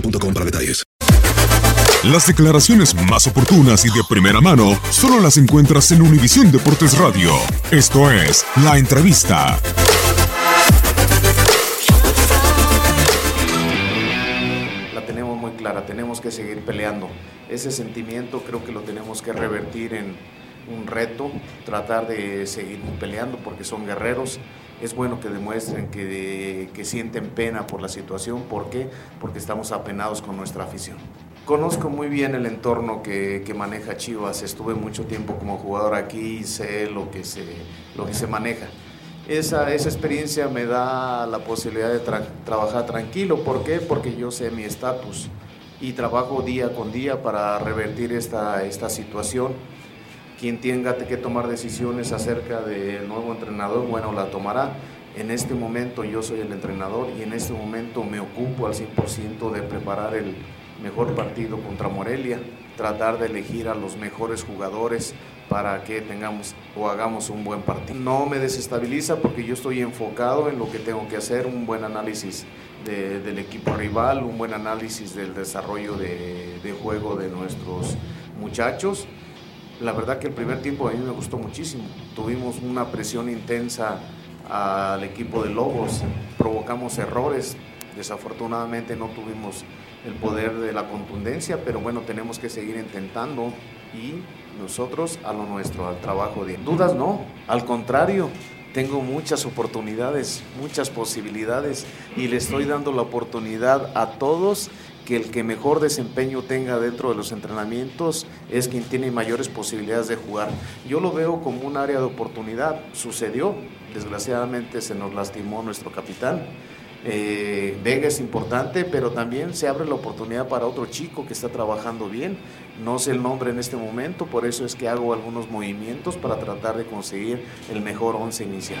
boostmobile.com para detalles. Las declaraciones más oportunas y de primera mano solo las encuentras en Univisión Deportes Radio. Esto es La Entrevista. la tenemos muy clara, tenemos que seguir peleando. Ese sentimiento creo que lo tenemos que revertir en un reto, tratar de seguir peleando porque son guerreros. Es bueno que demuestren que, que sienten pena por la situación. ¿Por qué? Porque estamos apenados con nuestra afición. Conozco muy bien el entorno que, que maneja Chivas. Estuve mucho tiempo como jugador aquí y sé lo que se, lo que se maneja. Esa, esa experiencia me da la posibilidad de tra- trabajar tranquilo. ¿Por qué? Porque yo sé mi estatus y trabajo día con día para revertir esta, esta situación. Quien tenga que tomar decisiones acerca del nuevo entrenador, bueno, la tomará. En este momento yo soy el entrenador y en este momento me ocupo al 100% de preparar el mejor partido contra Morelia, tratar de elegir a los mejores jugadores para que tengamos o hagamos un buen partido. No me desestabiliza porque yo estoy enfocado en lo que tengo que hacer, un buen análisis de- del equipo rival, un buen análisis del desarrollo de, de juego de nuestros muchachos. La verdad que el primer tiempo a mí me gustó muchísimo. Tuvimos una presión intensa al equipo de Lobos, provocamos errores, desafortunadamente no tuvimos el poder de la contundencia, pero bueno, tenemos que seguir intentando y nosotros a lo nuestro, al trabajo de dudas no, al contrario, tengo muchas oportunidades, muchas posibilidades y le estoy dando la oportunidad a todos que el que mejor desempeño tenga dentro de los entrenamientos es quien tiene mayores posibilidades de jugar. Yo lo veo como un área de oportunidad. Sucedió, desgraciadamente se nos lastimó nuestro capitán. Eh, Vega es importante, pero también se abre la oportunidad para otro chico que está trabajando bien. No sé el nombre en este momento, por eso es que hago algunos movimientos para tratar de conseguir el mejor once inicial.